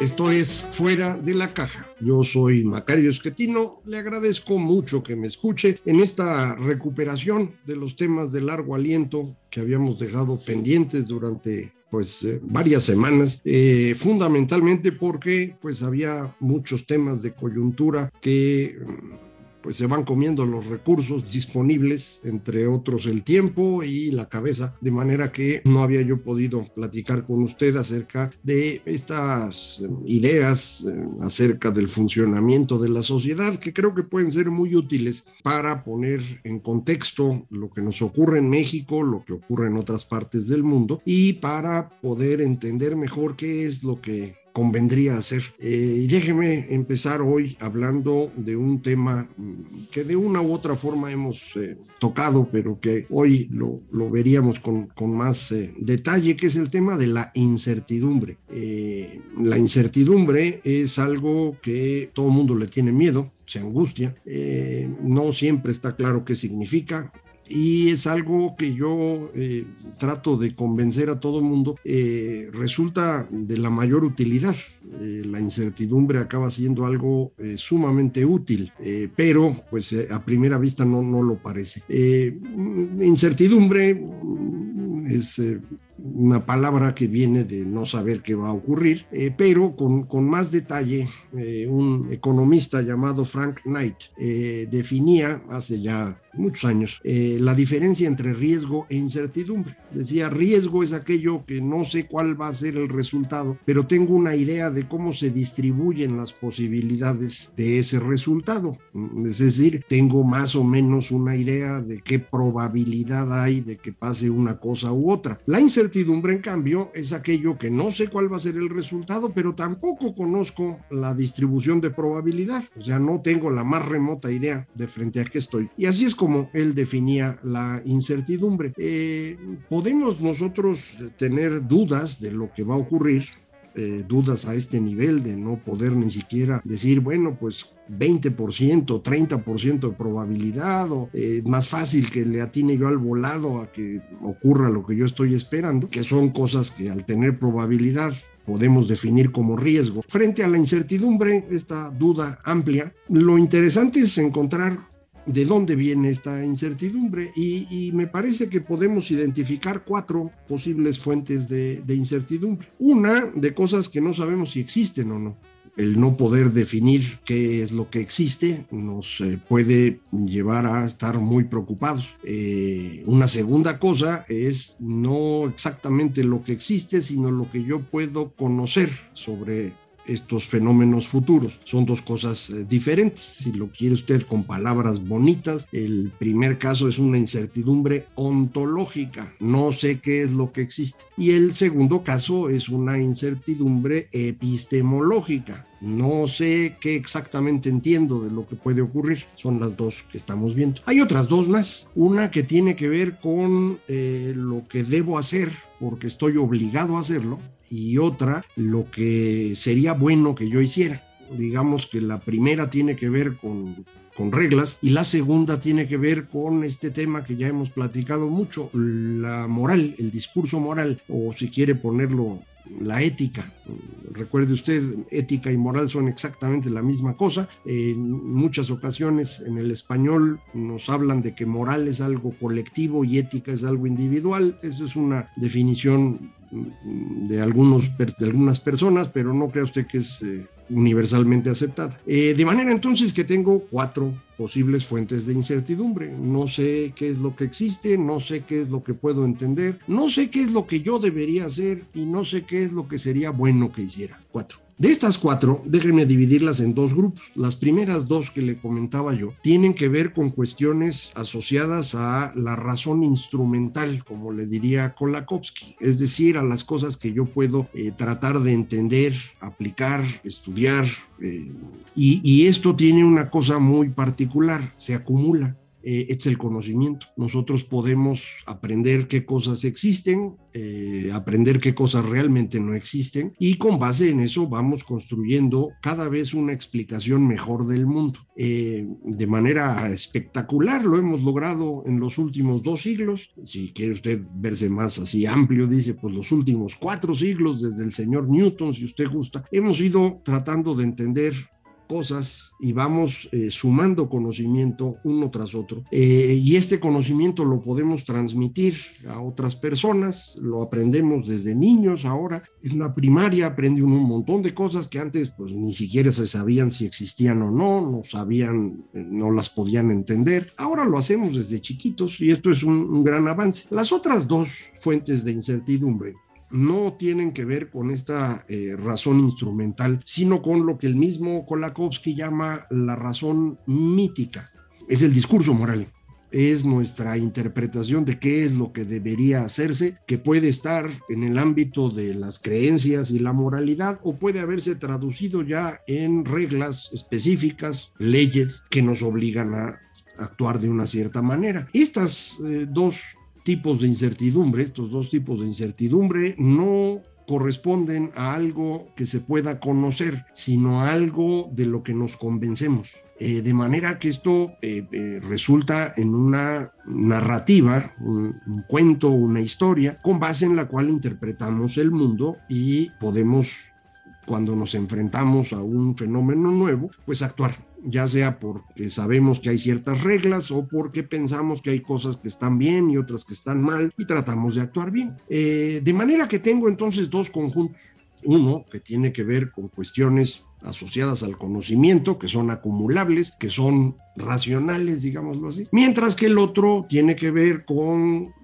esto es Fuera de la Caja. Yo soy Macario Esquetino, le agradezco mucho que me escuche en esta recuperación de los temas de largo aliento que habíamos dejado pendientes durante pues eh, varias semanas, eh, fundamentalmente porque pues había muchos temas de coyuntura que pues se van comiendo los recursos disponibles, entre otros el tiempo y la cabeza, de manera que no había yo podido platicar con usted acerca de estas ideas, eh, acerca del funcionamiento de la sociedad, que creo que pueden ser muy útiles para poner en contexto lo que nos ocurre en México, lo que ocurre en otras partes del mundo y para poder entender mejor qué es lo que convendría hacer. Eh, déjeme empezar hoy hablando de un tema mm, que de una u otra forma hemos eh, tocado, pero que hoy lo, lo veríamos con, con más eh, detalle, que es el tema de la incertidumbre. la incertidumbre es algo que todo mundo le tiene miedo, se angustia, no siempre está claro qué significa, y es algo que yo eh, trato de convencer a todo el mundo, eh, resulta de la mayor utilidad. Eh, la incertidumbre acaba siendo algo sumamente útil, pero pues a primera vista no, no lo parece. incertidumbre es una palabra que viene de no saber qué va a ocurrir, eh, pero con, con, más detalle, eh, un economista llamado Frank Knight eh, definía hace ya muchos años la diferencia entre riesgo e incertidumbre. Decía, riesgo es aquello que no sé cuál va a ser el resultado, pero tengo una idea de cómo se distribuyen las posibilidades de ese resultado. Es decir, tengo más o menos una idea de qué probabilidad hay de que pase una cosa u otra. La incertidumbre, en cambio, es aquello que no sé cuál va a ser el resultado, pero tampoco conozco la distribución de probabilidad. O sea, no tengo la más remota idea de frente a qué estoy. Y así es como él definía la incertidumbre. Eh, podemos nosotros tener dudas de lo que va a ocurrir, eh, dudas a este nivel de no poder ni siquiera decir, bueno, pues 20%, 30% de probabilidad, o eh, más fácil que le atine yo al volado a que ocurra lo que yo estoy esperando, que son cosas que al tener probabilidad podemos definir como riesgo. Frente a la incertidumbre, esta duda amplia, lo interesante es encontrar de dónde viene esta incertidumbre y, me parece que podemos identificar cuatro posibles fuentes de, incertidumbre. Una de cosas que no sabemos si existen o no el no poder definir qué es lo que existe nos eh, puede llevar a estar muy preocupados. Eh, una segunda cosa es no exactamente lo que existe, sino lo que yo puedo conocer sobre estos fenómenos futuros. Son dos cosas eh, diferentes. Si lo quiere usted con palabras bonitas, el primer caso es una incertidumbre ontológica. No sé qué es lo que existe. Y el segundo caso es una incertidumbre epistemológica. No sé qué exactamente entiendo de lo que puede ocurrir. Son las dos que estamos viendo. Hay otras dos más. Una que tiene que ver con eh, lo que debo hacer porque estoy obligado a hacerlo y otra lo que sería bueno que yo hiciera. Digamos que la primera tiene que ver con, con reglas y la segunda tiene que ver con este tema que ya hemos platicado mucho, la moral, el discurso moral, o si quiere ponerlo la ética. Recuerde usted, ética y moral son exactamente la misma cosa. En muchas ocasiones en el español nos hablan de que moral es algo colectivo y ética es algo individual. Eso es una definición de, algunos, de algunas personas, pero no crea usted que es eh, universalmente aceptada. Eh, de manera entonces que tengo cuatro posibles fuentes de incertidumbre. No sé qué es lo que existe, no sé qué es lo que puedo entender, no sé qué es lo que yo debería hacer y no sé qué es lo que sería bueno que hiciera. Cuatro. De estas cuatro, déjenme dividirlas en dos grupos. Las primeras dos que le comentaba yo tienen que ver con cuestiones asociadas a la razón instrumental, como le diría Kolakowski, es decir, a las cosas que yo puedo eh, tratar de entender, aplicar, estudiar. Eh, y, y esto tiene una cosa muy particular, se acumula. Eh, es el conocimiento. Nosotros podemos aprender qué cosas existen, eh, aprender qué cosas realmente no existen y con base en eso vamos construyendo cada vez una explicación mejor del mundo. Eh, de manera espectacular lo hemos logrado en los últimos dos siglos. Si quiere usted verse más así amplio, dice, pues los últimos cuatro siglos desde el señor Newton, si usted gusta, hemos ido tratando de entender cosas y vamos eh, sumando conocimiento uno tras otro. Eh, y este conocimiento lo podemos transmitir a otras personas, lo aprendemos desde niños ahora. En la primaria aprende un montón de cosas que antes pues ni siquiera se sabían si existían o no, no sabían, eh, no las podían entender. Ahora lo hacemos desde chiquitos y esto es un, un gran avance. Las otras dos fuentes de incertidumbre no tienen que ver con esta eh, razón instrumental, sino con lo que el mismo Kolakowski llama la razón mítica. Es el discurso moral es nuestra interpretación de qué es lo que debería hacerse, que puede estar en el ámbito de las creencias y la moralidad o puede haberse traducido ya en reglas específicas, leyes que nos obligan a actuar de una cierta manera. Estas eh, dos tipos de incertidumbre, estos dos tipos de incertidumbre, no corresponden a algo que se pueda conocer, sino a algo de lo que nos convencemos. Eh, de manera que esto eh, eh, resulta en una narrativa, un, un, cuento, una historia, con base en la cual interpretamos el mundo y podemos, cuando nos enfrentamos a un fenómeno nuevo, pues actuar ya sea porque sabemos que hay ciertas reglas o porque pensamos que hay cosas que están bien y otras que están mal y tratamos de actuar bien. Eh, de manera que tengo entonces dos conjuntos. Uno que tiene que ver con cuestiones asociadas al conocimiento, que son acumulables, que son racionales, digámoslo así, mientras que el otro tiene que ver con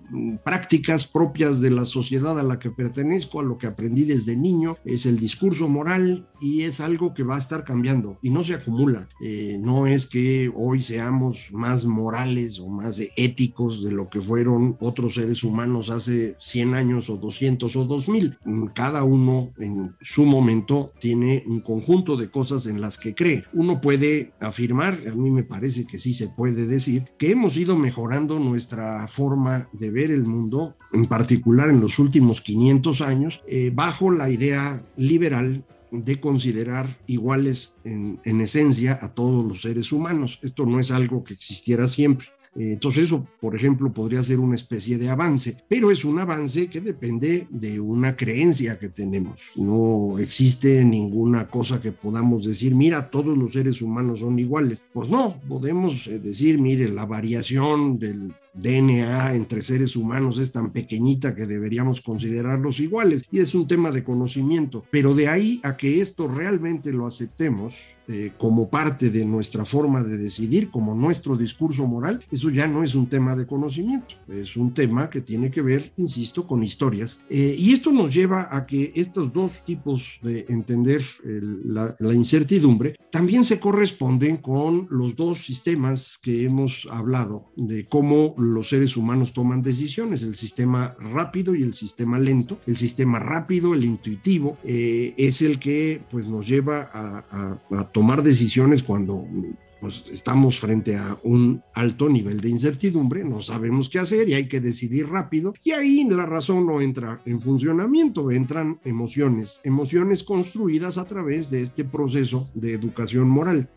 prácticas propias de la sociedad a la que pertenezco, a lo que aprendí desde niño, es el discurso moral y es algo que va a estar cambiando y no se acumula. Eh, no es que hoy seamos más morales o más éticos de lo que fueron otros seres humanos hace 100 años o 200 o 2000. Cada uno en su momento tiene un conjunto de cosas en las que cree. Uno puede afirmar, a mí me parece que sí se puede decir, que hemos ido mejorando nuestra forma de ver el mundo, en particular en los últimos 500 años, eh, bajo la idea liberal de considerar iguales en, en, esencia a todos los seres humanos. Esto no es algo que existiera siempre. Eh, entonces eso, por ejemplo, podría ser una especie de avance, pero es un avance que depende de una creencia que tenemos. No existe ninguna cosa que podamos decir, mira, todos los seres humanos son iguales. Pues no, podemos eh, decir, mire, la variación del DNA entre seres humanos es tan pequeñita que deberíamos considerarlos iguales y es un tema de conocimiento. Pero de ahí a que esto realmente lo aceptemos eh, como parte de nuestra forma de decidir, como nuestro discurso moral, eso ya no es un tema de conocimiento, es un tema que tiene que ver, insisto, con historias. Eh, y esto nos lleva a que estos dos tipos de entender la, la incertidumbre también se corresponden con los dos sistemas que hemos hablado de cómo los seres humanos toman decisiones, el sistema rápido y el sistema lento. El sistema rápido, el intuitivo, eh, es el que pues, nos lleva a, tomar decisiones cuando pues estamos frente a un alto nivel de incertidumbre, no sabemos qué hacer y hay que decidir rápido y ahí la razón no entra en funcionamiento, entran emociones, emociones construidas a través de este proceso de educación moral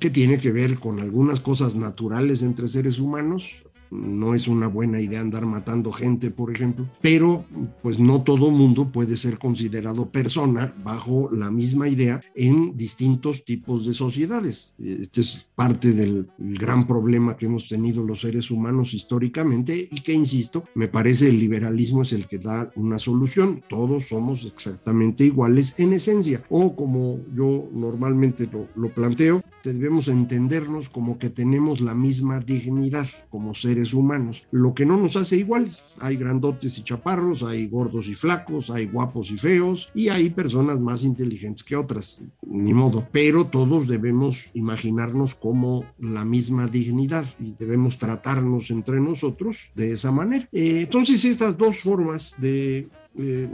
que tiene que ver con algunas cosas naturales entre seres humanos, no es una buena idea andar matando gente, por ejemplo, pero pues no todo mundo puede ser considerado persona bajo la misma idea en distintos tipos de sociedades. Este es parte del gran problema que hemos tenido los seres humanos históricamente y que, insisto, me parece el liberalismo es el que da una solución. Todos somos exactamente iguales en esencia o como yo normalmente lo, lo planteo, debemos entendernos como que tenemos la misma dignidad como seres humanos, lo que no nos hace iguales. Hay grandotes y chaparros, hay gordos y flacos, hay guapos y feos y hay personas más inteligentes que otras, ni modo, pero todos debemos imaginarnos como la misma dignidad y debemos tratarnos entre nosotros de esa manera. Eh, entonces estas dos formas de eh,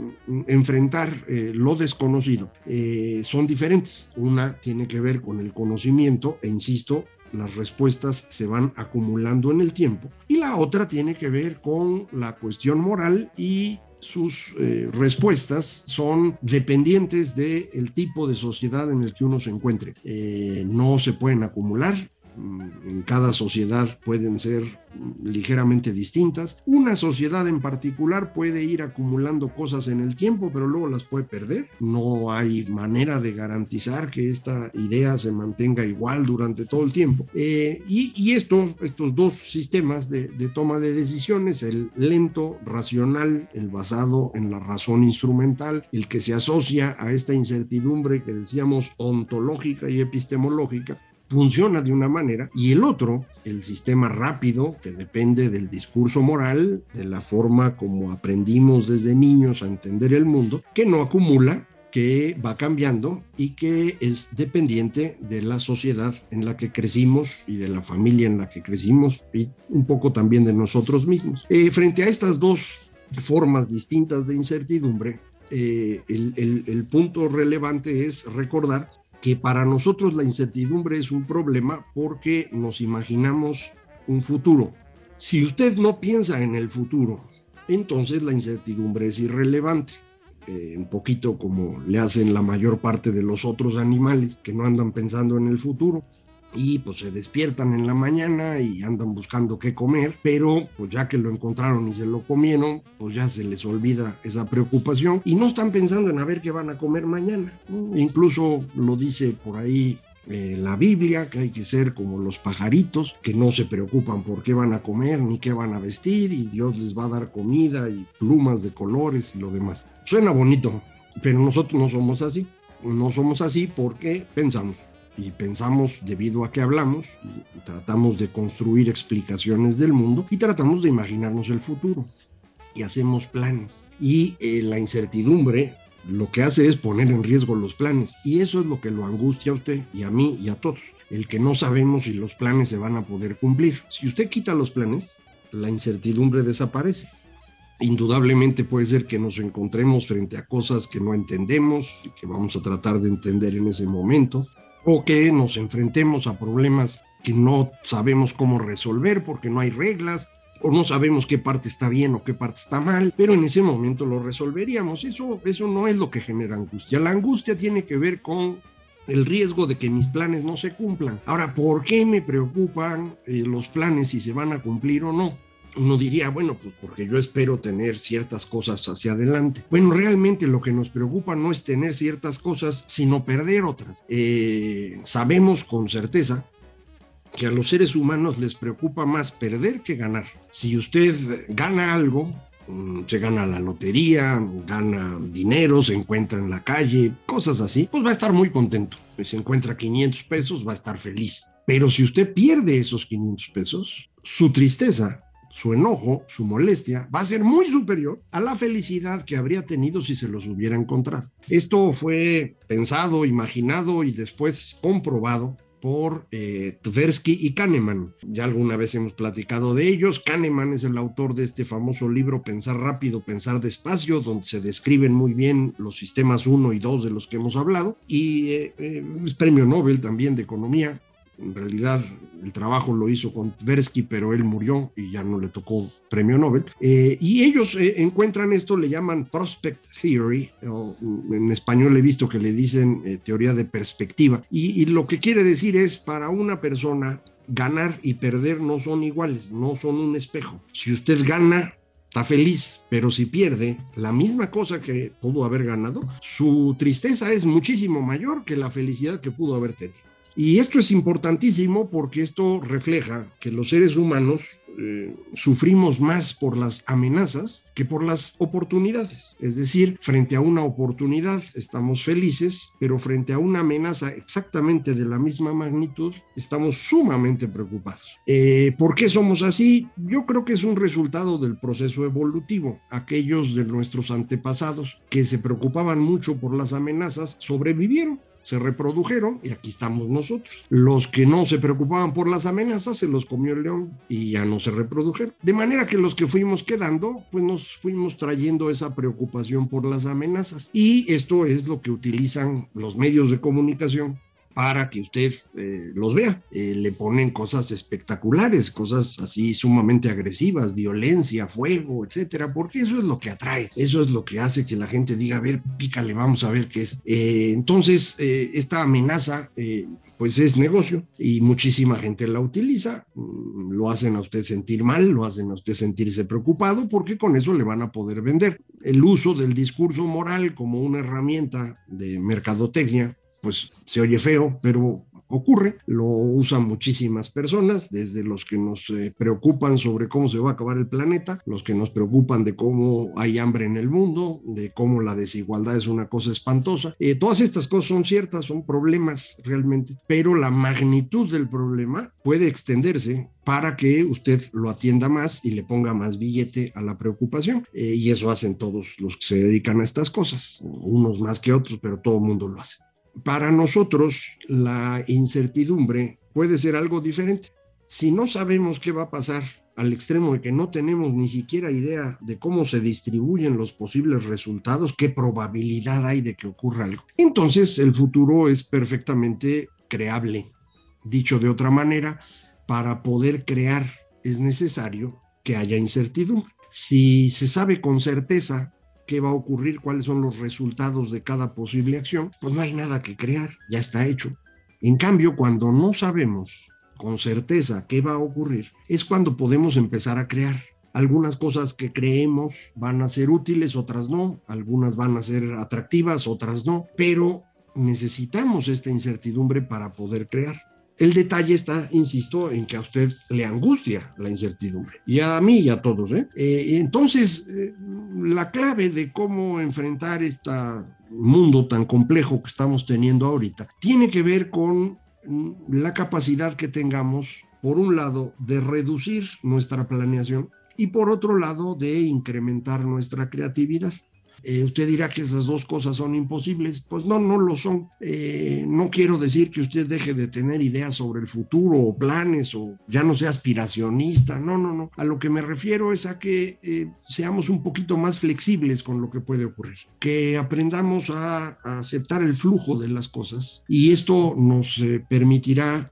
enfrentar eh, lo desconocido eh, son diferentes. Una tiene que ver con el conocimiento e insisto, las respuestas se van acumulando en el tiempo y la otra tiene que ver con la cuestión moral y sus respuestas son dependientes del tipo de sociedad en el que uno se encuentre. no se pueden acumular, en cada sociedad pueden ser ligeramente distintas. Una sociedad en particular puede ir acumulando cosas en el tiempo, pero luego las puede perder. No hay manera de garantizar que esta idea se mantenga igual durante todo el tiempo. Eh, y, esto, estos dos sistemas de, de toma de decisiones, el lento, racional, el basado en la razón instrumental, el que se asocia a esta incertidumbre que decíamos ontológica y epistemológica, funciona de una manera y el otro, el sistema rápido, que depende del discurso moral, de la forma como aprendimos desde niños a entender el mundo, que no acumula, que va cambiando y que es dependiente de la sociedad en la que crecimos y de la familia en la que crecimos y un poco también de nosotros mismos. Eh, frente a estas dos formas distintas de incertidumbre, eh, el, el punto relevante es recordar que para nosotros la incertidumbre es un problema porque nos imaginamos un futuro. Si usted no piensa en el futuro, entonces la incertidumbre es irrelevante. Eh, un poquito como le hacen la mayor parte de los otros animales que no andan pensando en el futuro y pues se despiertan en la mañana y andan buscando qué comer, pero pues ya que lo encontraron y se lo comieron, pues ya se les olvida esa preocupación y no están pensando en a ver qué van a comer mañana. Incluso lo dice por ahí eh, la Biblia, que hay que ser como los pajaritos, que no se preocupan por qué van a comer ni qué van a vestir y Dios les va a dar comida y plumas de colores y lo demás. Suena bonito, pero nosotros no somos así. No somos así porque pensamos y pensamos debido a que hablamos, tratamos de construir explicaciones del mundo y tratamos de imaginarnos el futuro y hacemos planes. Y eh, la incertidumbre lo que hace es poner en riesgo los planes y eso es lo que lo angustia a usted y a mí y a todos, el que no sabemos si los planes se van a poder cumplir. Si usted quita los planes, la incertidumbre desaparece. Indudablemente puede ser que nos encontremos frente a cosas que no entendemos y que vamos a tratar de entender en ese momento o que nos enfrentemos a problemas que no sabemos cómo resolver porque no hay reglas o no sabemos qué parte está bien o qué parte está mal, pero en ese momento lo resolveríamos. Eso, eso no es lo que genera angustia. La angustia tiene que ver con el riesgo de que mis planes no se cumplan. Ahora, ¿por qué me preocupan eh, los planes si se van a cumplir o no? Uno diría, bueno, pues porque yo espero tener ciertas cosas hacia adelante. Bueno, realmente lo que nos preocupa no es tener ciertas cosas, sino perder otras. Eh, sabemos con certeza que a los seres humanos les preocupa más perder que ganar. Si usted gana algo, mm, se gana la lotería, gana dinero, se encuentra en la calle, cosas así, pues va a estar muy contento. Si encuentra 500 pesos, va a estar feliz. Pero si usted pierde esos 500 pesos, su tristeza su enojo, su molestia, va a ser muy superior a la felicidad que habría tenido si se los hubiera encontrado. Esto fue pensado, imaginado y después comprobado por eh, Tversky y Kahneman. Ya alguna vez hemos platicado de ellos. Kahneman es el autor de este famoso libro Pensar rápido, pensar despacio, donde se describen muy bien los sistemas 1 y 2 de los que hemos hablado. Y eh, eh, es premio Nobel también de economía en realidad el trabajo lo hizo con Tversky, pero él murió y ya no le tocó premio Nobel. Eh, y ellos eh, encuentran esto, le llaman prospect theory, o en español he visto que le dicen eh, teoría de perspectiva. Y, y, lo que quiere decir es, para una persona, ganar y perder no son iguales, no son un espejo. Si usted gana, está feliz, pero si pierde la misma cosa que pudo haber ganado, su tristeza es muchísimo mayor que la felicidad que pudo haber tenido. Y esto es importantísimo porque esto refleja que los seres humanos eh, sufrimos más por las amenazas que por las oportunidades. Es decir, frente a una oportunidad estamos felices, pero frente a una amenaza exactamente de la misma magnitud estamos sumamente preocupados. Eh, ¿Por qué somos así? Yo creo que es un resultado del proceso evolutivo. Aquellos de nuestros antepasados que se preocupaban mucho por las amenazas sobrevivieron se reprodujeron y aquí estamos nosotros. Los que no se preocupaban por las amenazas se los comió el león y ya no se reprodujeron. De manera que los que fuimos quedando, pues nos fuimos trayendo esa preocupación por las amenazas. Y esto es lo que utilizan los medios de comunicación para que usted eh, los vea. Eh, le ponen cosas espectaculares, cosas así sumamente agresivas, violencia, fuego, etcétera, porque eso es lo que atrae, eso es lo que hace que la gente diga, a ver, pícale, vamos a ver qué es. Eh, entonces, esta amenaza pues es negocio y muchísima gente la utiliza, mm, lo hacen a usted sentir mal, lo hacen a usted sentirse preocupado porque con eso le van a poder vender. El uso del discurso moral como una herramienta de mercadotecnia pues se oye feo, pero ocurre, lo usan muchísimas personas, desde los que nos eh, preocupan sobre cómo se va a acabar el planeta, los que nos preocupan de cómo hay hambre en el mundo, de cómo la desigualdad es una cosa espantosa. Eh, todas estas cosas son ciertas, son problemas realmente, pero la magnitud del problema puede extenderse para que usted lo atienda más y le ponga más billete a la preocupación. Eh, y eso hacen todos los que se dedican a estas cosas, unos más que otros, pero todo el mundo lo hace para nosotros la incertidumbre puede ser algo diferente. Si no sabemos qué va a pasar al extremo de que no tenemos ni siquiera idea de cómo se distribuyen los posibles resultados, qué probabilidad hay de que ocurra algo, entonces el futuro es perfectamente creable. Dicho de otra manera, para poder crear es necesario que haya incertidumbre. Si se sabe con certeza qué va a ocurrir, cuáles son los resultados de cada posible acción, pues no hay nada que crear, ya está hecho. En cambio, cuando no sabemos con certeza qué va a ocurrir, es cuando podemos empezar a crear. Algunas cosas que creemos van a ser útiles, otras no, algunas van a ser atractivas, otras no, pero necesitamos esta incertidumbre para poder crear. El detalle está, insisto, en que a usted le angustia la incertidumbre, y a mí y a todos. ¿eh? eh entonces, eh, la clave de cómo enfrentar este mundo tan complejo que estamos teniendo ahorita tiene que ver con mm, la capacidad que tengamos, por un lado, de reducir nuestra planeación y por otro lado, de incrementar nuestra creatividad. Eh, usted dirá que esas dos cosas son imposibles. Pues no, no lo son. Eh, no quiero decir que usted deje de tener ideas sobre el futuro o planes o ya no sea aspiracionista. No, no, no. A lo que me refiero es a que eh, seamos un poquito más flexibles con lo que puede ocurrir. Que aprendamos a, a aceptar el flujo de las cosas y esto nos permitirá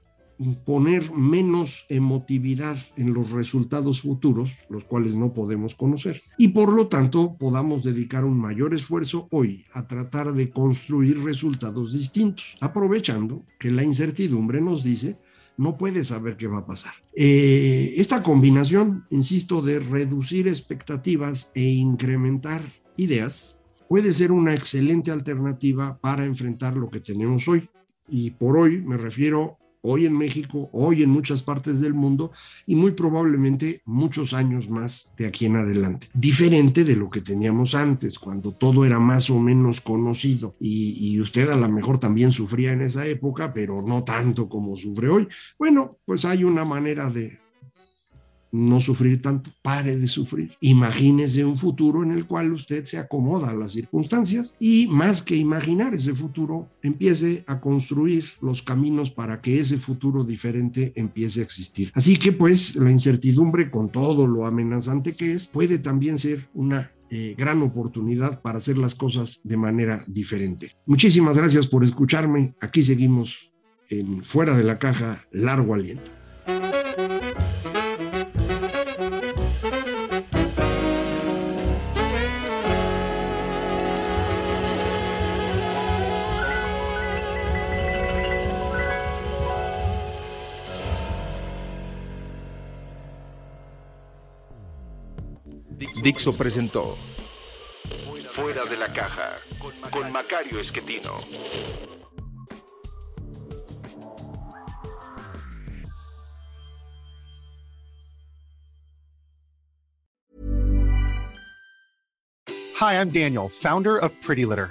poner menos emotividad en los resultados futuros, los cuales no podemos conocer, y por lo tanto podamos dedicar un mayor esfuerzo hoy a tratar de construir resultados distintos, aprovechando que la incertidumbre nos dice no puede saber qué va a pasar. Eh, esta combinación, insisto, de reducir expectativas e incrementar ideas puede ser una excelente alternativa para enfrentar lo que tenemos hoy. Y por hoy me refiero hoy en México, hoy en muchas partes del mundo y muy probablemente muchos años más de aquí en adelante. Diferente de lo que teníamos antes, cuando todo era más o menos conocido y, usted a lo mejor también sufría en esa época, pero no tanto como sufre hoy. Bueno, pues hay una manera de, no sufrir tanto, pare de sufrir. Imagínese un futuro en el cual usted se acomoda a las circunstancias y más que imaginar ese futuro, empiece a construir los caminos para que ese futuro diferente empiece a existir. Así que pues la incertidumbre con todo lo amenazante que es, puede también ser una eh, gran oportunidad para hacer las cosas de manera diferente. Muchísimas gracias por escucharme. Aquí seguimos en Fuera de la Caja, largo aliento. Dixo presentó Fuera de la caja con Macario Esquetino. Hi, I'm Daniel, founder of Pretty Litter.